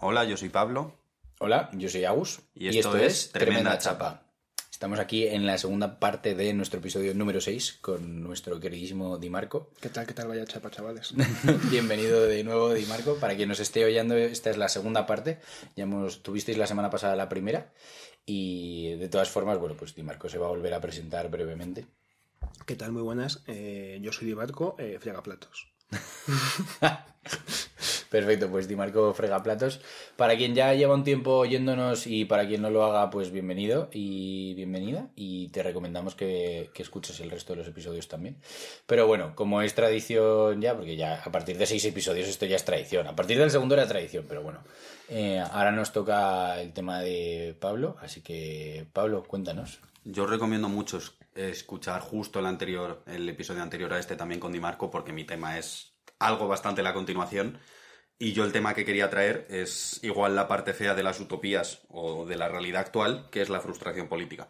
Hola, yo soy Pablo. Hola, yo soy Agus. Y esto es Tremenda Chapa. Estamos aquí en la segunda parte de nuestro episodio número 6 con nuestro queridísimo Di Marco. ¿Qué tal, qué tal vaya chapa, chavales? Bienvenido de nuevo, Di Marco. Para quien nos esté oyendo, esta es la segunda parte. Ya hemos, tuvisteis la semana pasada la primera. Y de todas formas, bueno, pues Di Marco se va a volver a presentar brevemente. ¿Qué tal? Muy buenas. Eh, yo soy Di Marco, eh, platos. Perfecto, pues Di Marco Fregaplatos. Para quien ya lleva un tiempo oyéndonos y para quien no lo haga, pues bienvenido y bienvenida. Y te recomendamos que, escuches el resto de los episodios también. Pero bueno, como es tradición ya, porque ya a partir de seis episodios esto ya es tradición. A partir del segundo era tradición, pero bueno. Eh, ahora nos toca el tema de Pablo, así que Pablo, cuéntanos. Yo recomiendo mucho escuchar justo el anterior, el episodio anterior a este también con Di Marco, porque mi tema es algo bastante la continuación. Y yo el tema que quería traer es igual la parte fea de las utopías o de la realidad actual, que es la frustración política.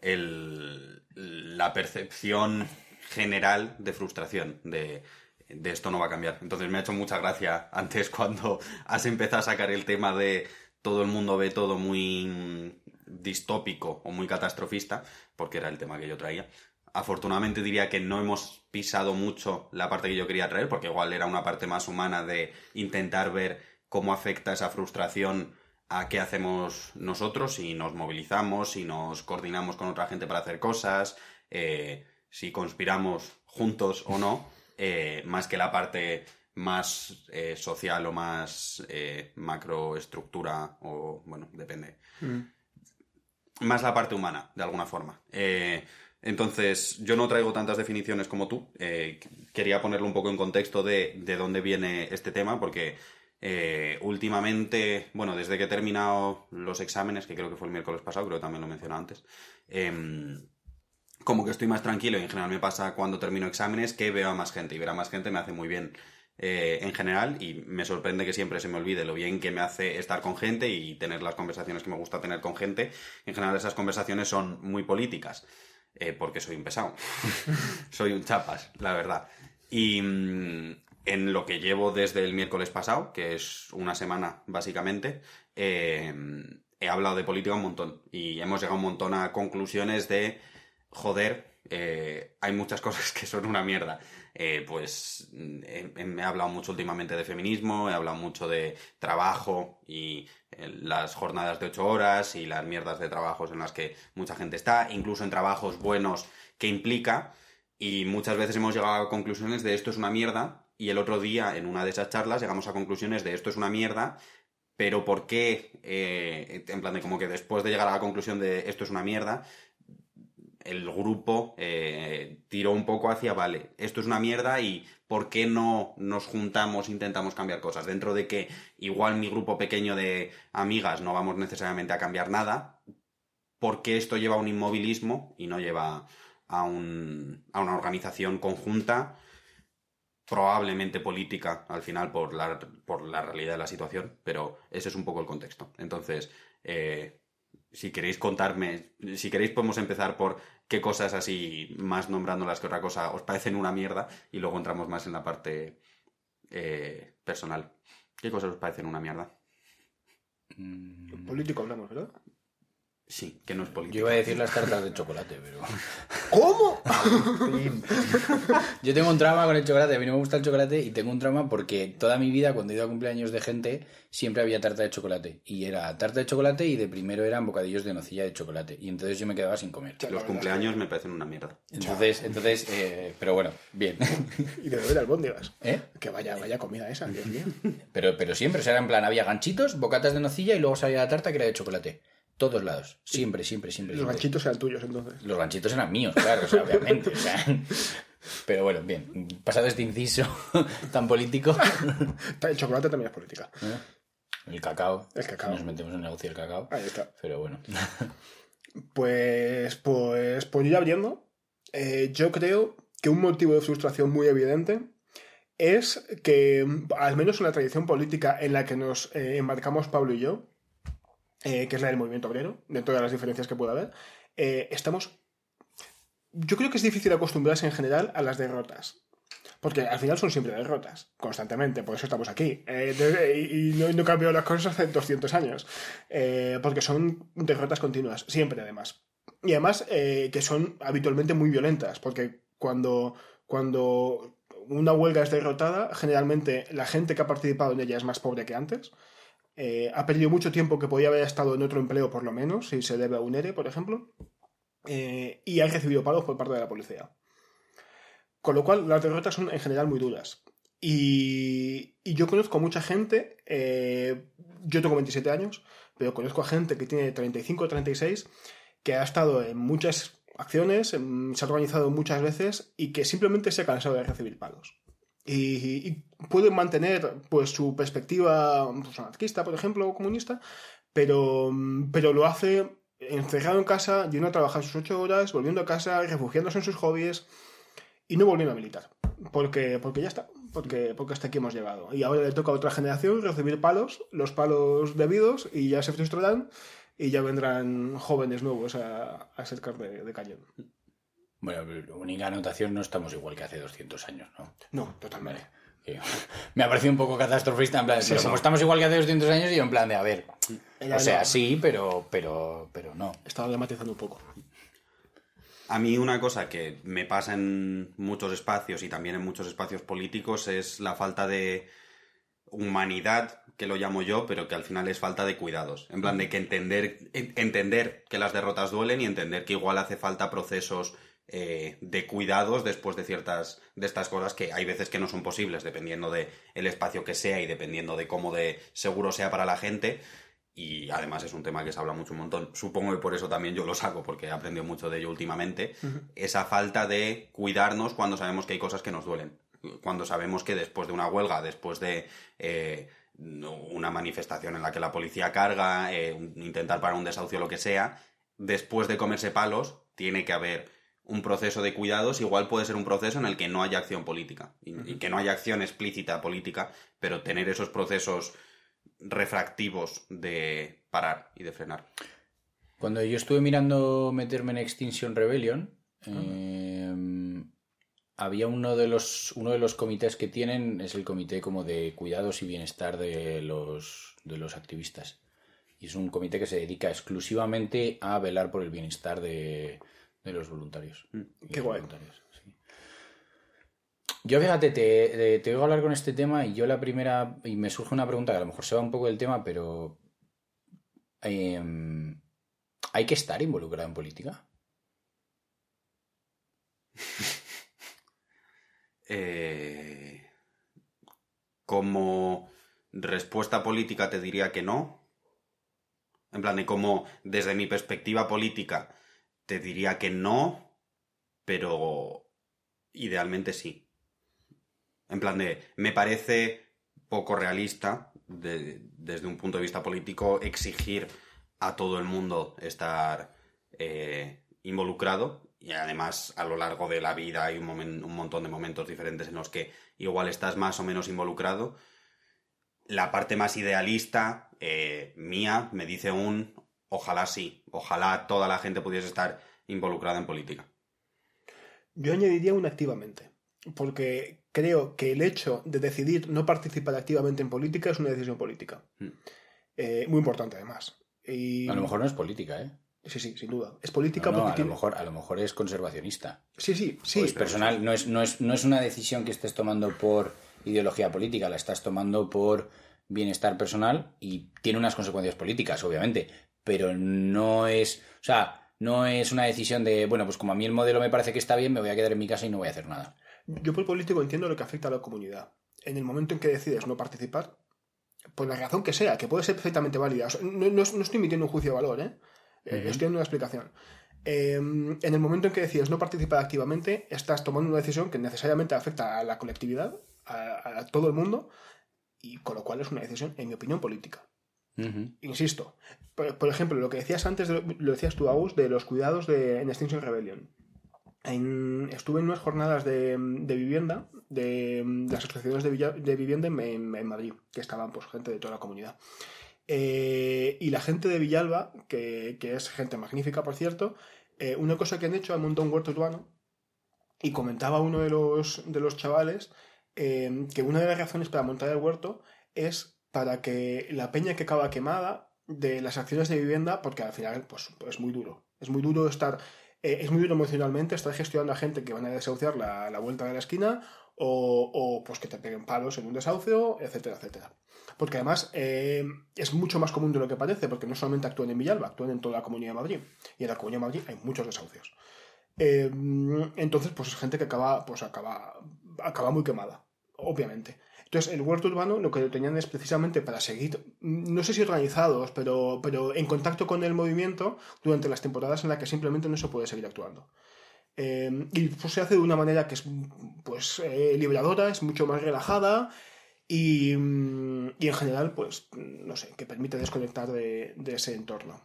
la percepción general de frustración, de, de esto no va a cambiar. Entonces me ha hecho mucha gracia antes cuando has empezado a sacar el tema de todo el mundo ve todo muy distópico o muy catastrofista, porque era el tema que yo traía. Afortunadamente diría que no hemos pisado mucho la parte que yo quería traer, porque igual era una parte más humana de intentar ver cómo afecta esa frustración a qué hacemos nosotros, si nos movilizamos, si nos coordinamos con otra gente para hacer cosas, eh, si conspiramos juntos o no, eh, más que la parte más eh, social o más macroestructura o, bueno, depende. Mm. Más la parte humana, de alguna forma. Entonces, yo no traigo tantas definiciones como tú. Eh, quería ponerlo un poco en contexto de, de dónde viene este tema, porque eh, últimamente, bueno, desde que he terminado los exámenes, que creo que fue el miércoles pasado, creo que también lo mencioné antes, em, como que estoy más tranquilo y en general me pasa cuando termino exámenes que veo a más gente y ver a más gente me hace muy bien. Eh, en general y me sorprende que siempre se me olvide lo bien que me hace estar con gente y tener las conversaciones que me gusta tener con gente. En general esas conversaciones son muy políticas. Eh, porque soy un pesado. soy un chapas, la verdad. Y mm, en lo que llevo desde el miércoles pasado, que es una semana básicamente, eh, he hablado de política un montón y hemos llegado un montón a conclusiones de, joder, eh, hay muchas cosas que son una mierda. pues mm, me he hablado mucho últimamente de feminismo, he hablado mucho de trabajo y las jornadas de ocho horas y las mierdas de trabajos en las que mucha gente está, incluso en trabajos buenos que implica, y muchas veces hemos llegado a conclusiones de esto es una mierda, y el otro día en una de esas charlas llegamos a conclusiones de esto es una mierda, pero ¿por qué? Eh, en plan de como que después de llegar a la conclusión de esto es una mierda, el grupo eh, tiró un poco hacia, vale, esto es una mierda y ¿por qué no nos juntamos, intentamos cambiar cosas? Dentro de que igual mi grupo pequeño de amigas no vamos necesariamente a cambiar nada, ¿por qué esto lleva a un inmovilismo y no lleva a, un, a una organización conjunta? probablemente política al final por la, por la realidad de la situación, pero ese es un poco el contexto. Entonces, eh, si queréis contarme, si queréis podemos empezar por qué cosas así, más nombrándolas que otra cosa, os parecen una mierda y luego entramos más en la parte eh, personal. ¿Qué cosas os parecen una mierda? Mm. Político hablamos, ¿verdad? Sí, que no es político. Yo iba a decir las tartas de chocolate, pero. ¿Cómo? Yo tengo un trauma con el chocolate. A mí no me gusta el chocolate y tengo un trauma porque toda mi vida, cuando he ido a cumpleaños de gente, siempre había tarta de chocolate. Y era tarta de chocolate y de primero eran bocadillos de nocilla de chocolate. Y entonces yo me quedaba sin comer. Los cumpleaños me parecen una mierda. Entonces, entonces eh, pero bueno, bien. y de beber albóndigas. ¿Eh? Que vaya, vaya comida esa, Dios mío. Pero, pero siempre, o sea, en plan, había ganchitos, bocatas de nocilla y luego salía la tarta que era de chocolate. Todos lados. Siempre, siempre, siempre. Los ganchitos eran tuyos entonces. Los ganchitos eran míos, claro, obviamente. Pero bueno, bien. Pasado este inciso tan político. El chocolate también es política. ¿Eh? El cacao. El cacao. Nos metemos en el negocio del cacao. Ahí está. Pero bueno. Pues, pues, pues ya abriendo. Eh, yo creo que un motivo de frustración muy evidente es que, al menos en la tradición política en la que nos eh, embarcamos Pablo y yo, eh, que es la del movimiento obrero, de todas las diferencias que pueda haber, eh, estamos... Yo creo que es difícil acostumbrarse en general a las derrotas. Porque al final son siempre derrotas, constantemente, por eso estamos aquí. Eh, y no, no cambiado las cosas hace 200 años, porque son derrotas continuas, siempre además. Y además que son habitualmente muy violentas, porque cuando, cuando una huelga es derrotada, generalmente la gente que ha participado en ella es más pobre que antes. Eh, ha perdido mucho tiempo que podía haber estado en otro empleo por lo menos, si se debe a un ERE, por ejemplo. Eh, y ha recibido pagos por parte de la policía. Con lo cual, las derrotas son en general muy duras. Y, yo conozco mucha gente, eh, yo tengo 27 años, pero conozco a gente que tiene 35 o 36, que ha estado en muchas acciones, en- se ha organizado muchas veces y que simplemente se ha cansado de recibir palos. Y, y pueden mantener pues su perspectiva pues, anarquista, por ejemplo, o comunista, pero, pero lo hace encerrado en casa, yendo a trabajar sus ocho horas, volviendo a casa, refugiándose en sus hobbies y no volviendo a militar. Porque, porque ya está, porque, porque hasta aquí hemos llegado. Y ahora le toca a otra generación recibir palos, los palos debidos, y ya se frustrarán y ya vendrán jóvenes nuevos a, a ser de cañón. Bueno, única anotación, no estamos igual que hace 200 años, ¿no? No, totalmente. Me ha parecido un poco catastrofista, en plan, Sí, pero sí. como estamos igual que hace 200 años, y yo en plan de, a ver, Ella o sea, no. sí, pero, pero, pero no. Estaba dramatizando un poco. A mí una cosa que me pasa en muchos espacios y también en muchos espacios políticos es la falta de humanidad, que lo llamo yo, pero que al final es falta de cuidados. En plan de que entender, en- entender que las derrotas duelen y entender que igual hace falta procesos eh, de cuidados después de ciertas de estas cosas que hay veces que no son posibles dependiendo de el espacio que sea y dependiendo de cómo de seguro sea para la gente y además es un tema que se habla mucho un montón. Supongo que por eso también yo lo saco, porque he aprendido mucho de ello últimamente. Esa falta de cuidarnos cuando sabemos que hay cosas que nos duelen. Cuando sabemos que después de una huelga, después de eh, una manifestación en la que la policía carga, eh, intentar parar un desahucio, lo que sea, después de comerse palos, tiene que haber un proceso de cuidados. Igual puede ser un proceso en el que no haya acción política y, y que no haya acción explícita política, pero tener esos procesos refractivos de parar y de frenar. Cuando yo estuve mirando meterme en Extinction Rebellion, eh, había uno de los uno de los comités que tienen es el comité como de cuidados y bienestar de los de los activistas y es un comité que se dedica exclusivamente a velar por el bienestar de, de los voluntarios. Y Qué guay. voluntarias, sí. Yo fíjate, te, te oigo hablar con este tema y yo la primera, y me surge una pregunta que a lo mejor se va un poco del tema, pero em, ¿hay que estar involucrado en política? Eh, como respuesta política te diría que no. En plan de como desde mi perspectiva política te diría que no, pero idealmente sí. En plan de, me parece poco realista de- desde un punto de vista político exigir a todo el mundo estar eh, involucrado y además a lo largo de la vida hay un, un montón de momentos diferentes en los que igual estás más o menos involucrado. La parte más idealista eh, mía me dice un ojalá sí, ojalá toda la gente pudiese estar involucrada en política. Yo añadiría un activamente, porque creo que el hecho de decidir no participar activamente en política es una decisión política. Mm. Eh, muy importante, además. Y... A lo mejor no es política, ¿eh? Sí, sí, sin duda. Es política No, no, porque a, lo mejor, a lo mejor es conservacionista. Sí, sí, sí. o es personal, no es, no, es, no es una decisión que estés tomando por ideología política, la estás tomando por bienestar personal y tiene unas consecuencias políticas, obviamente, pero no es, o sea, no es una decisión de, bueno, pues como a mí el modelo me parece que está bien, me voy a quedar en mi casa y no voy a hacer nada. Yo por político entiendo lo que afecta a la comunidad. En el momento en que decides no participar, por la razón que sea, que puede ser perfectamente válida. O sea, no, no- no estoy emitiendo un juicio de valor, ¿eh? Ujú. Estoy dando una explicación. Eh, en el momento en que decides no participar activamente, estás tomando una decisión que necesariamente afecta a la colectividad, a, a todo el mundo, y con lo cual es una decisión, en mi opinión, política. Insisto, por, ejemplo, lo que decías antes, de- lo decías tú, Agus, de los cuidados de, en Extinction Rebellion. Estuve en unas jornadas de, vivienda, de, las asociaciones de, vivienda en, Madrid, que estaban pues gente de toda la comunidad. Eh, y la gente de Villalba, que, que es gente magnífica, por cierto, eh, una cosa que han hecho, han montado un huerto urbano Y comentaba uno de los, de los chavales eh, que una de las razones para montar el huerto es para que la peña que acaba quemada de las acciones de vivienda, porque al final pues, es muy duro. Es muy duro estar, eh, es muy duro emocionalmente estar gestionando a gente que van a desahuciar la, la vuelta de la esquina o, o, pues que te peguen palos en un desahucio, etcétera, etcétera. Porque además eh, es mucho más común de lo que parece, porque no solamente actúan en Villalba, actúan en toda la Comunidad de Madrid. Y en la Comunidad de Madrid hay muchos desahucios. Eh, entonces, pues es gente que acaba, pues acaba, acaba muy quemada, obviamente. Entonces, el huerto urbano lo que lo tenían es precisamente para seguir, no sé si organizados, pero, pero en contacto con el movimiento durante las temporadas en las que simplemente no se puede seguir actuando. Eh, y pues, se hace de una manera que es pues eh, liberadora, es mucho más relajada y, y, en general, pues, no sé, que permite desconectar de, de ese entorno.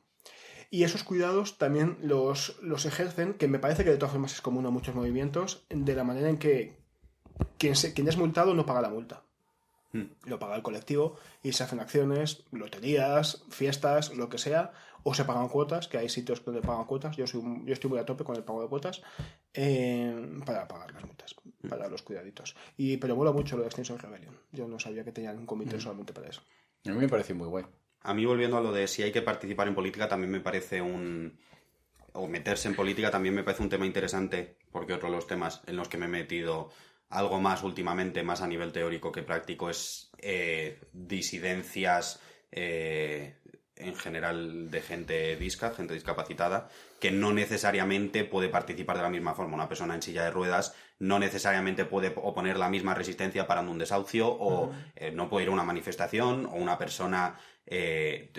Y esos cuidados también los, los, ejercen, que me parece que de todas formas es común a muchos movimientos, de la manera en que quien, se, quien es multado no paga la multa. Lo paga el colectivo y se hacen acciones, loterías, fiestas, lo que sea, o se pagan cuotas, que hay sitios donde pagan cuotas. Yo, soy, yo estoy muy a tope con el pago de cuotas eh, para pagar las multas, mm. para los cuidaditos. Y, pero mola mucho lo de Extinction Rebellion. Yo no sabía que tenían un comité mm. solamente para eso. A mí me parece muy guay. A mí, volviendo a lo de si hay que participar en política, también me parece un. o meterse en política también me parece un tema interesante, porque otro de los temas en los que me he metido algo más últimamente, más a nivel teórico que práctico, es eh, disidencias eh, en general de gente disca, gente discapacitada, que no necesariamente puede participar de la misma forma. Una persona en silla de ruedas no necesariamente puede oponer la misma resistencia parando un desahucio o eh, no puede ir a una manifestación o una persona... Eh,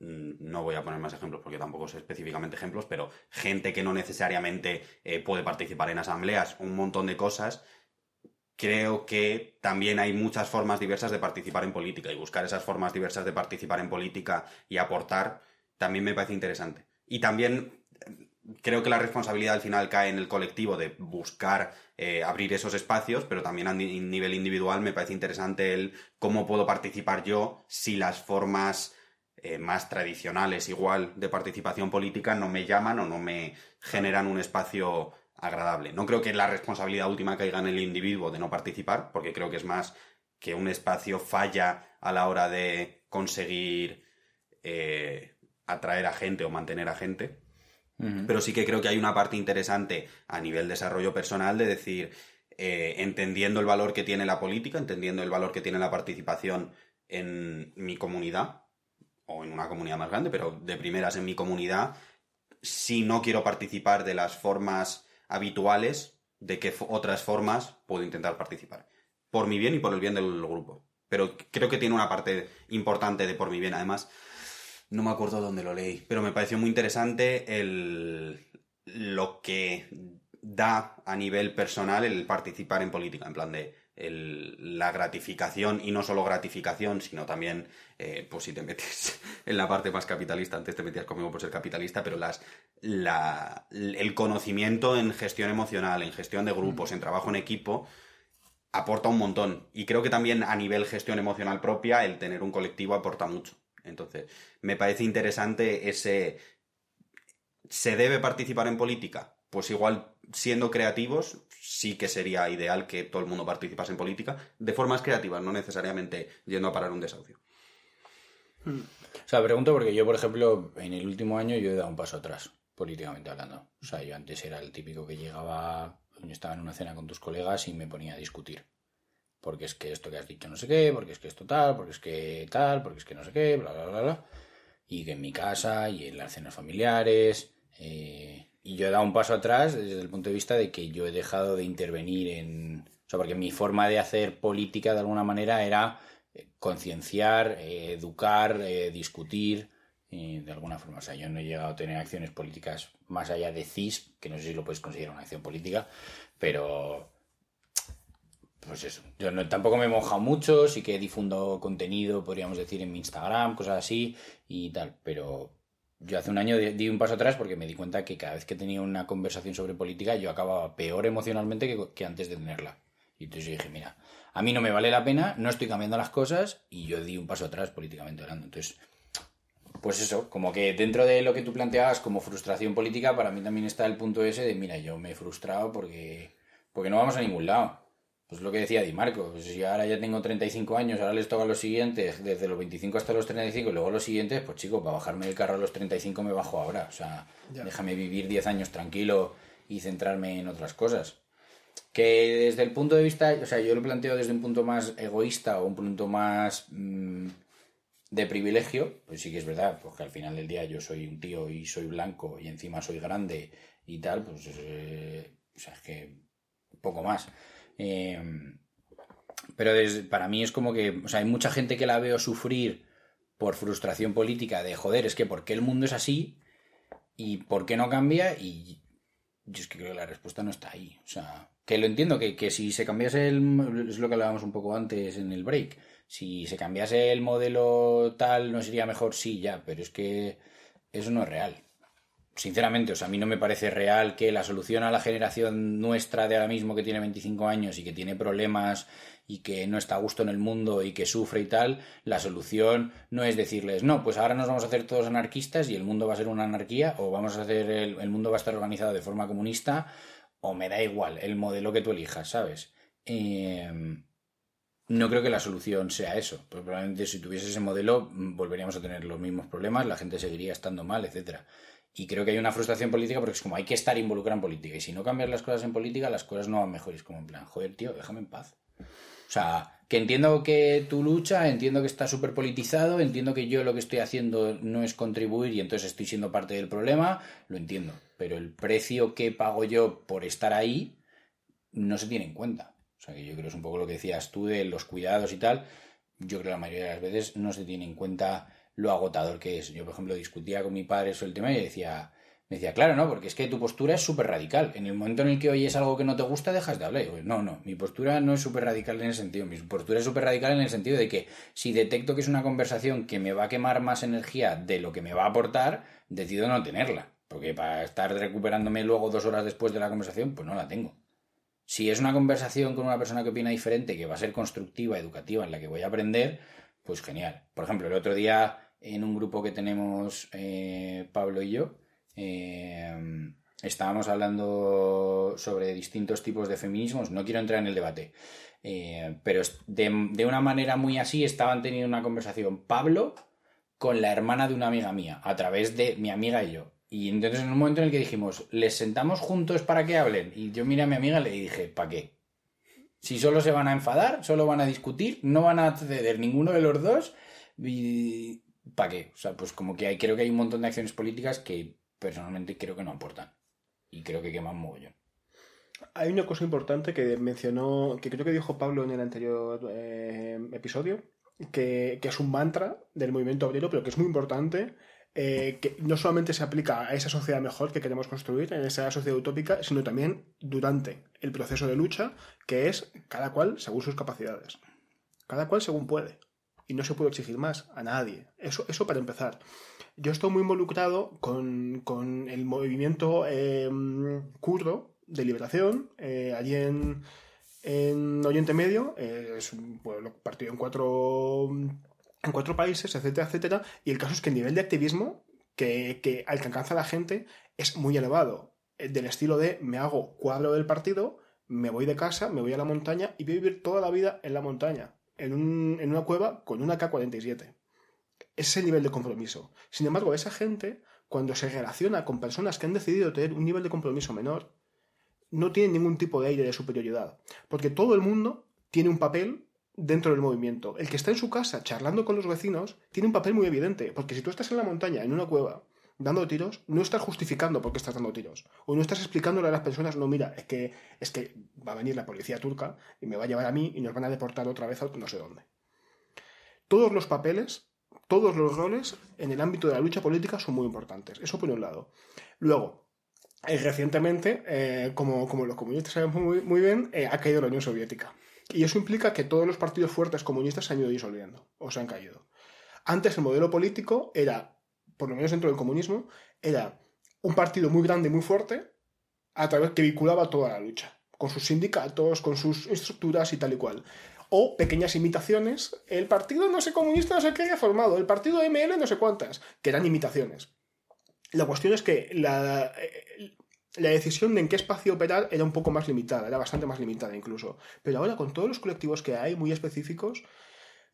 no voy a poner más ejemplos porque tampoco sé específicamente ejemplos, pero gente que no necesariamente eh, puede participar en asambleas, un montón de cosas creo que también hay muchas formas diversas de participar en política y buscar esas formas diversas de participar en política y aportar también me parece interesante. Y también creo que la responsabilidad al final cae en el colectivo de buscar eh, abrir esos espacios, pero también a nivel individual me parece interesante el cómo puedo participar yo si las formas eh, más tradicionales igual de participación política no me llaman o no me generan un espacio agradable. No creo que la responsabilidad última caiga en el individuo de no participar, porque creo que es más que un espacio falla a la hora de conseguir eh, atraer a gente o mantener a gente. Pero sí que creo que hay una parte interesante a nivel desarrollo personal de decir, eh, entendiendo el valor que tiene la política, entendiendo el valor que tiene la participación en mi comunidad, o en una comunidad más grande, pero de primeras en mi comunidad, si no quiero participar de las formas habituales de qué otras formas puedo intentar participar. Por mi bien y por el bien del grupo. Pero creo que tiene una parte importante de por mi bien. Además, no me acuerdo dónde lo leí, pero me pareció muy interesante el, lo que da a nivel personal el participar en política. En plan de el, la gratificación, y no solo gratificación, sino también, eh, pues si te metes en la parte más capitalista, antes te metías conmigo por ser capitalista, pero las, la, el conocimiento en gestión emocional, en gestión de grupos, en trabajo en equipo, aporta un montón. Y creo que también a nivel gestión emocional propia, el tener un colectivo aporta mucho. Entonces, me parece interesante ese... ¿Se debe participar en política? Pues igual siendo creativos, sí que sería ideal que todo el mundo participase en política de formas creativas, no necesariamente yendo a parar un desahucio. O sea, pregunto porque yo, por ejemplo, en el último año yo he dado un paso atrás, políticamente hablando. O sea, yo antes era el típico que llegaba, yo estaba en una cena con tus colegas y me ponía a discutir. Porque es que esto que has dicho no sé qué, porque es que esto tal, porque es que tal, porque es que no sé qué, bla, bla, bla, bla. Y que en mi casa y en las cenas familiares. Eh, y yo he dado un paso atrás desde el punto de vista de que yo he dejado de intervenir en... O sea, porque mi forma de hacer política de alguna manera era eh, concienciar, eh, educar, eh, discutir, de alguna forma. O sea, yo no he llegado a tener acciones políticas más allá de CIS, que no sé si lo puedes considerar una acción política, pero... Pues eso, yo no, tampoco me he mojado mucho, sí que difundo contenido, podríamos decir, en mi Instagram, cosas así y tal, pero, yo hace un año di un paso atrás porque me di cuenta que cada vez que tenía una conversación sobre política yo acababa peor emocionalmente que, antes de tenerla. Y entonces yo dije, mira, a mí no me vale la pena, no estoy cambiando las cosas y yo di un paso atrás políticamente hablando. Entonces, pues eso, como que dentro de lo que tú planteabas como frustración política, para mí también está el punto ese de, mira, yo me he frustrado porque, porque no vamos a ningún lado. Pues lo que decía Di Marco, pues si ahora ya tengo 35 años, ahora les toca los siguientes, desde los 25 hasta los 35 y luego los siguientes, pues chico, para bajarme del carro a los 35 me bajo ahora. O sea, déjame vivir 10 años tranquilo y centrarme en otras cosas. Que desde el punto de vista, o sea, yo lo planteo desde un punto más egoísta o un punto más mm, de privilegio, pues sí que es verdad, porque al final del día yo soy un tío y soy blanco y encima soy grande y tal, pues eh, o sea, es que poco más. Em, pero para mí es como que, o sea, hay mucha gente que la veo sufrir por frustración política de, joder, es que ¿por qué el mundo es así? ¿Y por qué no cambia? Y yo es que creo que la respuesta no está ahí. O sea, que lo entiendo, que, que si se cambiase el... es lo que hablábamos un poco antes en el break. Si se cambiase el modelo tal, ¿no sería mejor? Sí, ya, pero es que eso no es real sinceramente, o sea, a mí no me parece real que la solución a la generación nuestra de ahora mismo que tiene 25 años y que tiene problemas y que no está a gusto en el mundo y que sufre y tal, la solución no es decirles, no, pues ahora nos vamos a hacer todos anarquistas y el mundo va a ser una anarquía o vamos a hacer, el, mundo va a estar organizado de forma comunista o me da igual el modelo que tú elijas, ¿sabes? Em, no creo que la solución sea eso. Pues probablemente si tuviese ese modelo mm, volveríamos a tener los mismos problemas, la gente seguiría estando mal, etcétera. Y creo que hay una frustración política porque es como hay que estar involucrado en política. Y si no cambias las cosas en política, las cosas no van mejor. es como en plan, joder, tío, déjame en paz. O sea, que entiendo que tu lucha, entiendo que está súper politizado, entiendo que yo lo que estoy haciendo no es contribuir y entonces estoy siendo parte del problema, lo entiendo. Pero el precio que pago yo por estar ahí no se tiene en cuenta. O sea, que yo creo que es un poco lo que decías tú de los cuidados y tal. Yo creo que la mayoría de las veces no se tiene en cuenta lo agotador que es. Yo, por ejemplo, discutía con mi padre sobre el tema y decía, me decía, claro, no, porque es que tu postura es súper radical. En el momento en el que oyes algo que no te gusta, dejas de hablar. no, no, mi postura no es súper radical en ese sentido. Mi postura es súper radical en el sentido de que si detecto que es una conversación que me va a quemar más energía de lo que me va a aportar, decido no tenerla. Porque para estar recuperándome luego dos horas después de la conversación, pues no la tengo. Si es una conversación con una persona que opina diferente, que va a ser constructiva, educativa, en la que voy a aprender, pues genial. Por ejemplo, el otro día en un grupo que tenemos eh, Pablo y yo. Eh, estábamos hablando sobre distintos tipos de feminismos. No quiero entrar en el debate, eh, pero de, una manera muy así estaban teniendo una conversación Pablo con la hermana de una amiga mía, a través de mi amiga y yo. Y entonces en un momento en el que dijimos, ¿les sentamos juntos para que hablen? Y yo miré a mi amiga y le dije, ¿para qué? Si solo se van a enfadar, solo van a discutir, no van a ceder ninguno de los dos. ¿Para qué? O sea, pues como que hay, creo que hay un montón de acciones políticas que personalmente creo que no aportan. Y creo que queman mogollón. Hay una cosa importante que mencionó, que creo que dijo Pablo en el anterior eh, episodio, que, es un mantra del movimiento obrero, pero que es muy importante, eh, que no solamente se aplica a esa sociedad mejor que queremos construir, en esa sociedad utópica, sino también durante el proceso de lucha, que es cada cual según sus capacidades. Cada cual según puede y no se puede exigir más a nadie. Eso, eso para empezar. Yo estoy muy involucrado con, el movimiento eh, curdo de liberación, eh, allí en, en, Oriente Medio, eh, es un pueblo partido en cuatro, en cuatro países, etcétera, etcétera, y el caso es que el nivel de activismo que, que, al que alcanza la gente es muy elevado, del estilo de me hago cuadro del partido, me voy de casa, me voy a la montaña y voy a vivir toda la vida en la montaña en, un, en una cueva con una K-47. Ese es el nivel de compromiso. Sin embargo, esa gente, cuando se relaciona con personas que han decidido tener un nivel de compromiso menor, no tiene ningún tipo de aire de superioridad. Porque todo el mundo tiene un papel dentro del movimiento. El que está en su casa charlando con los vecinos tiene un papel muy evidente. Porque si tú estás en la montaña, en una cueva, dando tiros, no estás justificando por qué estás dando tiros. O no estás explicándole a las personas, no, mira, es que, es que va a venir la policía turca y me va a llevar a mí y nos van a deportar otra vez a no sé dónde. Todos los papeles, todos los roles en el ámbito de la lucha política son muy importantes. Eso por un lado. Luego, eh, recientemente, eh, como, como, los comunistas saben muy, muy bien, eh, ha caído la Unión Soviética. Y eso implica que todos los partidos fuertes comunistas se han ido disolviendo o se han caído. Antes el modelo político era por lo menos dentro del comunismo, era un partido muy grande muy fuerte a través que vinculaba toda la lucha, con sus sindicatos, con sus estructuras y tal y cual. O pequeñas imitaciones. El partido no sé comunista no sé qué había formado. El partido ML no sé cuántas. Que eran imitaciones. La cuestión es que la, eh, la decisión de en qué espacio operar era un poco más limitada. Era bastante más limitada incluso. Pero ahora con todos los colectivos que hay muy específicos,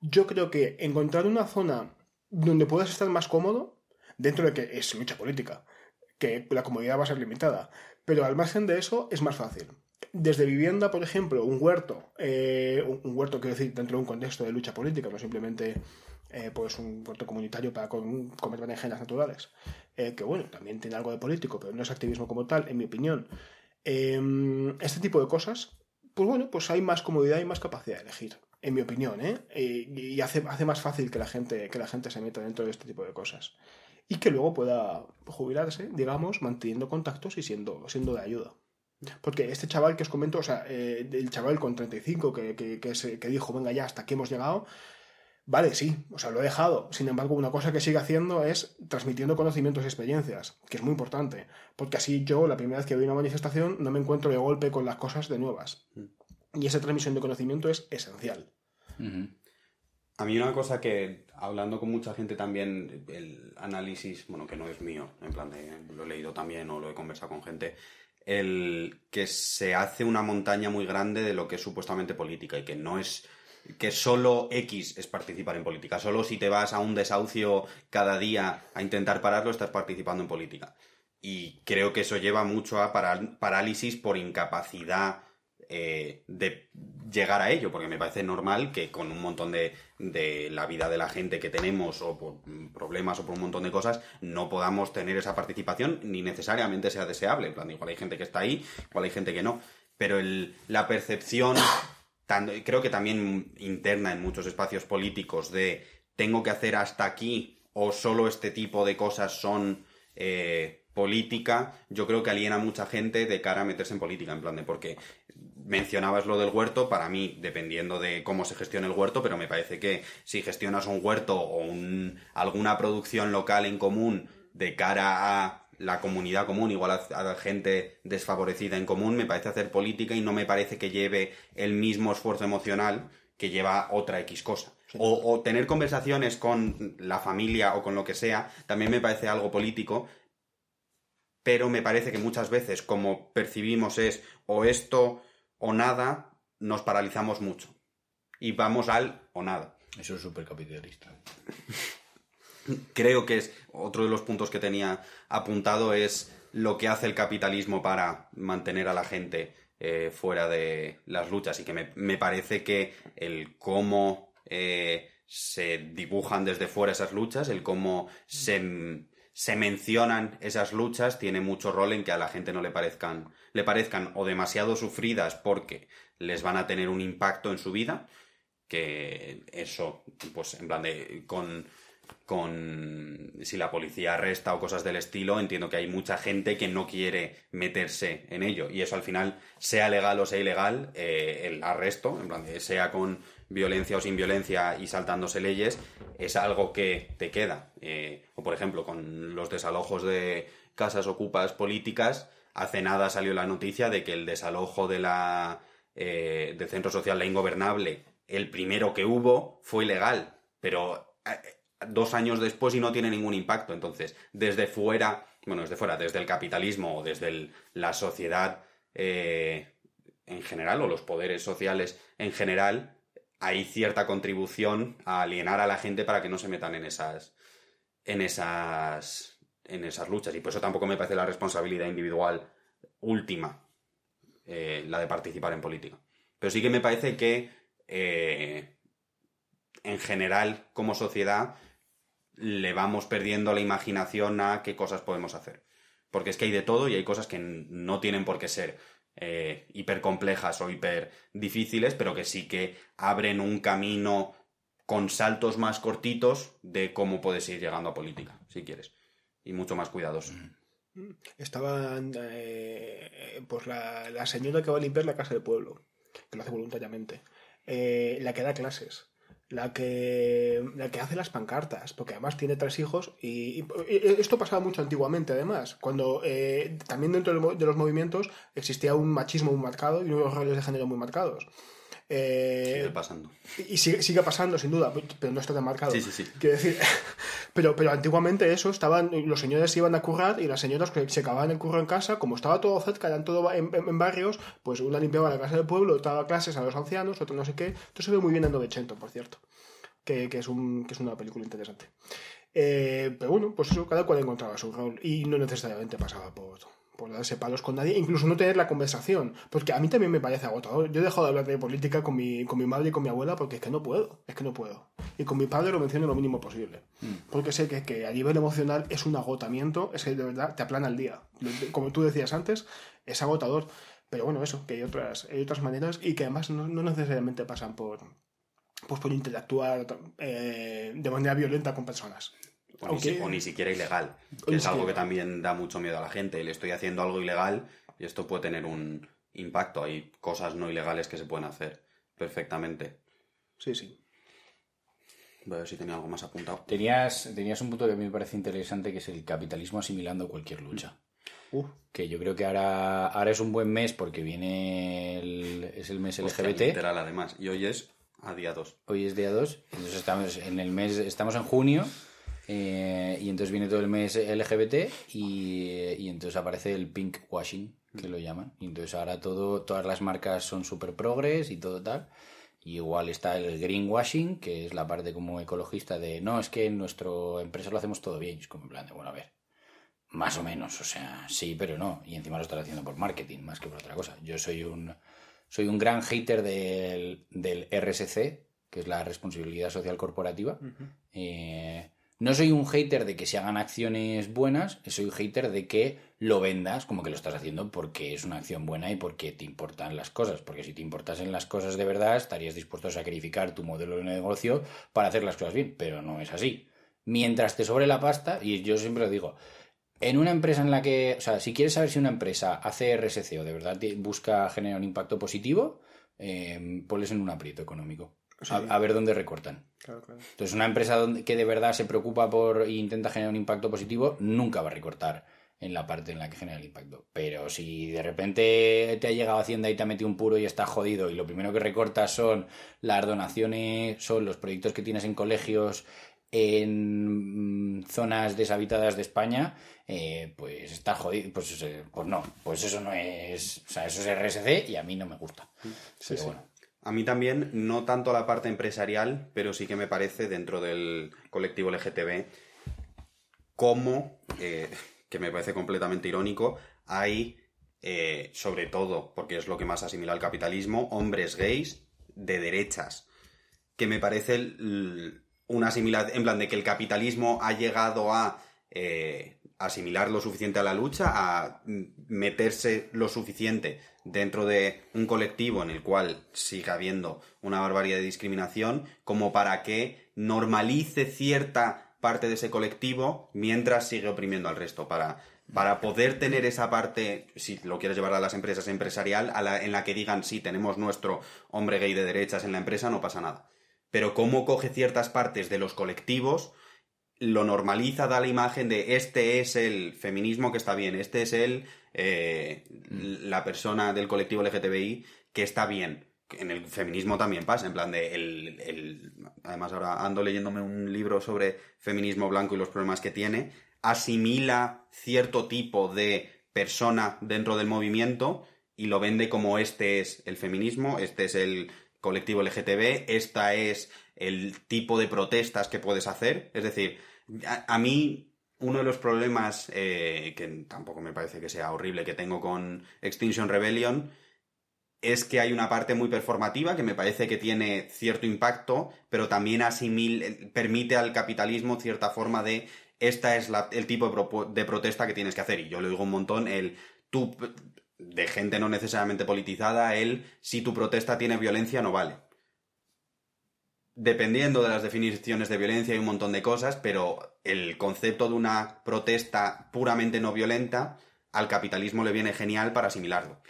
yo creo que encontrar una zona donde puedas estar más cómodo, dentro de que es lucha política, que la comodidad va a ser limitada, pero al margen de eso es más fácil. Desde vivienda, por ejemplo, un huerto, eh, un huerto quiero decir dentro de un contexto de lucha política, no simplemente eh, pues un huerto comunitario para comer berenjenas naturales, eh, que bueno, también tiene algo de político, pero no es activismo como tal, en mi opinión. Em, este tipo de cosas, pues bueno, pues hay más comodidad y más capacidad de elegir en mi opinión, ¿eh? y hace, hace más fácil que la, gente, que la gente se meta dentro de este tipo de cosas. Y que luego pueda jubilarse, digamos, manteniendo contactos y siendo, siendo de ayuda. Porque este chaval que os comento, o sea, eh, el chaval con 35 que, que, que, que dijo, venga ya, hasta aquí hemos llegado, Vale, sí, o sea, lo he dejado. Sin embargo, una cosa que sigue haciendo es transmitiendo conocimientos y experiencias, que es muy importante, porque así yo, la primera vez que voy a una manifestación, no me encuentro de golpe con las cosas de nuevas. Mm. Y esa transmisión de conocimiento es esencial. A mí una cosa que, hablando con mucha gente también, el análisis, bueno, que no es mío, en plan de, lo he leído también o lo he conversado con gente, el que se hace una montaña muy grande de lo que es supuestamente política y que no es que solo X es participar en política. Solo si te vas a un desahucio cada día a intentar pararlo, estás participando en política. Y creo que eso lleva mucho a parálisis por incapacidad eh, de llegar a ello, porque me parece normal que con un montón de, de, la vida de la gente que tenemos, o por problemas o por un montón de cosas, no podamos tener esa participación, ni necesariamente sea deseable. En plan, igual hay gente que está ahí, igual hay gente que no. Pero el, la percepción, creo que también interna en muchos espacios políticos, de tengo que hacer hasta aquí, o solo este tipo de cosas son. Eh, política, yo creo que aliena a mucha gente de cara a meterse en política, en plan de porque mencionabas lo del huerto, para mí, dependiendo de cómo se gestiona el huerto, pero me parece que si gestionas un huerto o un, alguna producción local en común de cara a la comunidad común, igual a, la gente desfavorecida en común, me parece hacer política y no me parece que lleve el mismo esfuerzo emocional que lleva otra X cosa. O, o, tener conversaciones con la familia o con lo que sea, también me parece algo político, pero me parece que muchas veces como percibimos es o esto o nada, nos paralizamos mucho. Y vamos al o nada. Eso es súper capitalista. Creo que es otro de los puntos que tenía apuntado es lo que hace el capitalismo para mantener a la gente eh, fuera de las luchas y que me, parece que el cómo eh, se dibujan desde fuera esas luchas, el cómo se se mencionan esas luchas tiene mucho rol en que a la gente no le parezcan, le parezcan o demasiado sufridas porque les van a tener un impacto en su vida, que eso, pues en plan de, con, con si la policía arresta o cosas del estilo, entiendo que hay mucha gente que no quiere meterse en ello. Y eso al final, sea legal o sea ilegal, eh, el arresto, en plan de, sea con violencia o sin violencia y saltándose leyes, es algo que te queda. Eh, o por ejemplo, con los desalojos de casas ocupas políticas, hace nada salió la noticia de que el desalojo de la eh, del centro social La Ingobernable, el primero que hubo, fue ilegal, pero eh, dos años después y no tiene ningún impacto. Entonces, desde fuera, bueno, desde fuera, desde el capitalismo o desde la sociedad en general o los poderes sociales en general, hay cierta contribución a alienar a la gente para que no se metan en esas en esas en esas luchas. Y por eso tampoco me parece la responsabilidad individual última eh, la de participar en política. Pero sí que me parece que eh, en general como sociedad le vamos perdiendo la imaginación a qué cosas podemos hacer. Porque es que hay de todo y hay cosas que no tienen por qué ser eh, hiper complejas o hiper difíciles, pero que sí que abren un camino con saltos más cortitos de cómo puedes ir llegando a política, si quieres, y mucho más cuidadoso. Estaba eh, pues la, señora que va a limpiar la casa del pueblo, que lo hace voluntariamente, eh, la que da clases, la que, la que hace las pancartas, porque además tiene tres hijos y, esto pasaba mucho antiguamente además, cuando eh, también dentro de los movimientos existía un machismo muy marcado y unos roles de género muy marcados. Eh, Sigue pasando. y sigue, sigue pasando, sin duda, pero no está tan marcado. Sí, sí, sí. Quiero decir, pero, pero antiguamente eso, estaban, los señores iban a currar y las señoras que se acababan el curro en casa, como estaba todo cerca, eran todo en, en- en barrios, pues una limpiaba la casa del pueblo, otra daba clases a los ancianos, otra no sé qué. Esto se ve muy bien en Novecento, por cierto, que, que es, un, que es una película interesante. Eh, pero bueno, pues eso, cada cual encontraba su rol y no necesariamente pasaba por, por darse palos con nadie, incluso no tener la conversación, porque a mí también me parece agotador. Yo he dejado de hablar de política con mi, con mi madre y con mi abuela porque es que no puedo, es que no puedo. Y con mi padre lo menciono lo mínimo posible, porque sé que, que a nivel emocional es un agotamiento, es que de verdad te aplana el día. Como tú decías antes, es agotador. Pero bueno, eso, que hay otras, hay otras maneras y que además no, no necesariamente pasan por, pues por interactuar eh, de manera violenta con personas. O, ni, o siquiera ilegal, que es algo que también da mucho miedo a la gente. Le estoy haciendo algo ilegal y esto puede tener un impacto. Hay cosas no ilegales que se pueden hacer perfectamente. Sí, sí. Voy a ver si tenía algo más apuntado. Tenías, tenías un punto que a mí me parece interesante, que es el capitalismo asimilando cualquier lucha. Uf, Que yo creo que ahora, ahora es un buen mes porque viene el, es el mes Hostia, LGBT. literal, además. Y hoy es a día 2. Hoy es día 2, entonces estamos en el mes, estamos en junio eh, y entonces viene todo el mes LGBT y, y entonces aparece el pink washing, que lo llaman. Y entonces ahora todo, todas las marcas son súper progres y todo tal. Y igual está el greenwashing, que es la parte como ecologista de no, es que en nuestra empresa lo hacemos todo bien. Y es como en plan de, bueno, a ver, más o menos, o sea, sí, pero no. Y encima lo estás haciendo por marketing más que por otra cosa. Yo soy un, soy un gran hater del, del RSC, que es la responsabilidad social corporativa. Eh, no soy un hater de que se hagan acciones buenas, soy un hater de que lo vendas como que lo estás haciendo porque es una acción buena y porque te importan las cosas. Porque si te importasen las cosas de verdad, estarías dispuesto a sacrificar tu modelo de negocio para hacer las cosas bien, pero no es así. Mientras te sobre la pasta, y yo siempre lo digo, en una empresa en la que, o sea, si quieres saber si una empresa hace RSC o de verdad busca generar un impacto positivo, eh, ponles en un aprieto económico. A, Sí. a ver dónde recortan. claro, claro. Entonces, una empresa donde, que de verdad se preocupa por e intenta generar un impacto positivo, nunca va a recortar en la parte en la que genera el impacto. Pero si de repente te ha llegado Hacienda y te ha metido un puro y está jodido y lo primero que recortas son las donaciones, son los proyectos que tienes en colegios en mm, zonas deshabitadas de España, eh, pues está jodido. Pues, eh, pues no, pues eso no es. O sea, eso es RSC y a mí no me gusta. Pero sí. bueno. A mí también, no tanto la parte empresarial, pero sí que me parece dentro del colectivo LGTB, como, eh, que me parece completamente irónico, hay, eh, sobre todo, porque es lo que más asimila al capitalismo, hombres gays de derechas, que me parece una asimilación, en plan de que el capitalismo ha llegado a eh, asimilar lo suficiente a la lucha, a meterse lo suficiente dentro de un colectivo en el cual siga habiendo una barbaridad de discriminación, como para que normalice cierta parte de ese colectivo mientras sigue oprimiendo al resto, para, para poder tener esa parte, si lo quieres llevar a las empresas empresarial, a la- en la que digan, sí, tenemos nuestro hombre gay de derechas en la empresa, no pasa nada. Pero cómo coge ciertas partes de los colectivos, lo normaliza, da la imagen de este es el feminismo que está bien, este es el eh, la persona del colectivo LGTBI que está bien. En el feminismo también pasa, en plan de el, el- además ahora ando leyéndome un libro sobre feminismo blanco y los problemas que tiene, asimila cierto tipo de persona dentro del movimiento y lo vende como este es el feminismo, este es el colectivo LGTB, esta es el tipo de protestas que puedes hacer. Es decir, a, mí uno de los problemas, eh, que tampoco me parece que sea horrible, que tengo con Extinction Rebellion, es que hay una parte muy performativa que me parece que tiene cierto impacto, pero también asimil, permite al capitalismo cierta forma de esta es el tipo de, de protesta que tienes que hacer. Y yo le digo un montón el tú de gente no necesariamente politizada, el si tu protesta tiene violencia no vale. Dependiendo de las definiciones de violencia hay un montón de cosas, pero el concepto de una protesta puramente no violenta al capitalismo le viene genial para asimilarlo.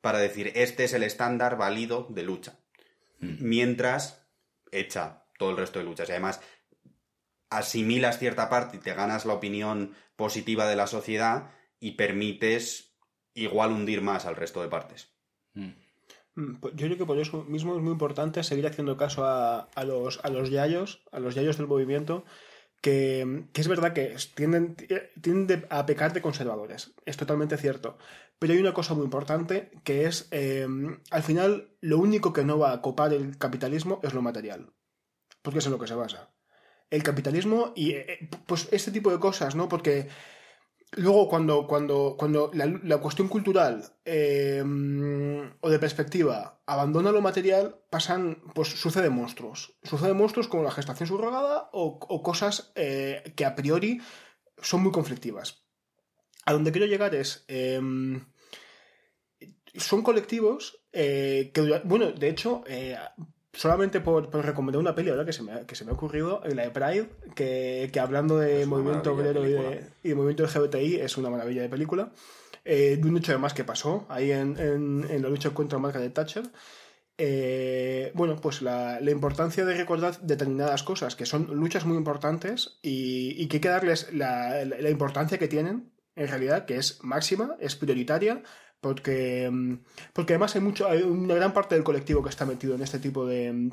Para decir, este es el estándar válido de lucha. Mientras echa todo el resto de luchas. Y además, asimilas cierta parte y te ganas la opinión positiva de la sociedad y permites igual hundir más al resto de partes. Mm. Mm, pues Yo creo que por eso mismo es muy importante seguir haciendo caso a, a los, a los yayos, a los yayos del movimiento, que, que es verdad que tienden, tienden de- a pecar de conservadores. Es totalmente cierto. Pero hay una cosa muy importante que es, eh, al final, lo único que no va a copar el capitalismo es lo material. Porque es en lo que se basa. El capitalismo y eh, pues este tipo de cosas, ¿no? Porque luego cuando, cuando, cuando la, cuestión cultural eh, o de perspectiva abandona lo material, pasan, pues suceden monstruos. Suceden monstruos como la gestación subrogada o, cosas eh, que a priori son muy conflictivas. A donde quiero llegar es... eh, son colectivos eh, que, bueno, de hecho, solamente por, por recomendar una peli ahora que se me ha, que se me ha ocurrido, la de Pride, que, que hablando de Es movimiento obrero y de, y de movimiento LGBTI es una maravilla de película, eh, de un hecho además que pasó ahí en, en- en la lucha contra Margaret Thatcher. Eh, bueno, pues la, la importancia de recordar determinadas cosas, que son luchas muy importantes y, y que hay que darles la, la- la importancia que tienen, en realidad, que es máxima, es prioritaria, porque, mm, porque además hay, mucho, hay una gran parte del colectivo que está metido en este tipo de,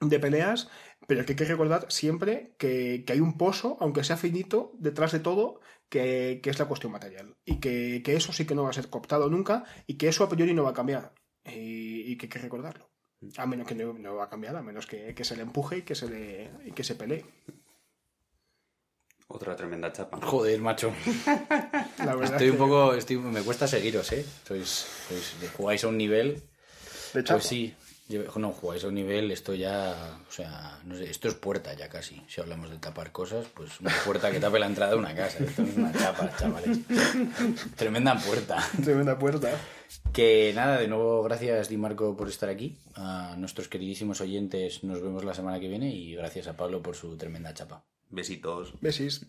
de peleas, pero que hay que recordar siempre que, que hay un pozo, aunque sea finito, detrás de todo, que, que es la cuestión material. Y que, que eso sí que no va a ser cooptado nunca y que eso a priori no va a cambiar. Y, y que hay que recordarlo. A menos que no, no va a cambiar, a menos que se le empuje y que se, le, y que se pelee. Otra tremenda chapa. Joder, macho. La verdad Estoy un poco. Estoy, me cuesta seguiros, ¿eh? Sois, sois- jugáis a un nivel. de chapa. Pues sí. Yo- No, jugáis a un nivel, esto ya. O sea, no sé, esto es puerta ya casi. Si hablamos de tapar cosas, pues una puerta que tape la entrada de una casa. Esto es una chapa, chavales. Tremenda puerta. Tremenda puerta. Que nada, de nuevo, gracias Di Marco por estar aquí. A nuestros queridísimos oyentes, nos vemos la semana que viene y gracias a Pablo por su tremenda chapa. Besitos. Besis.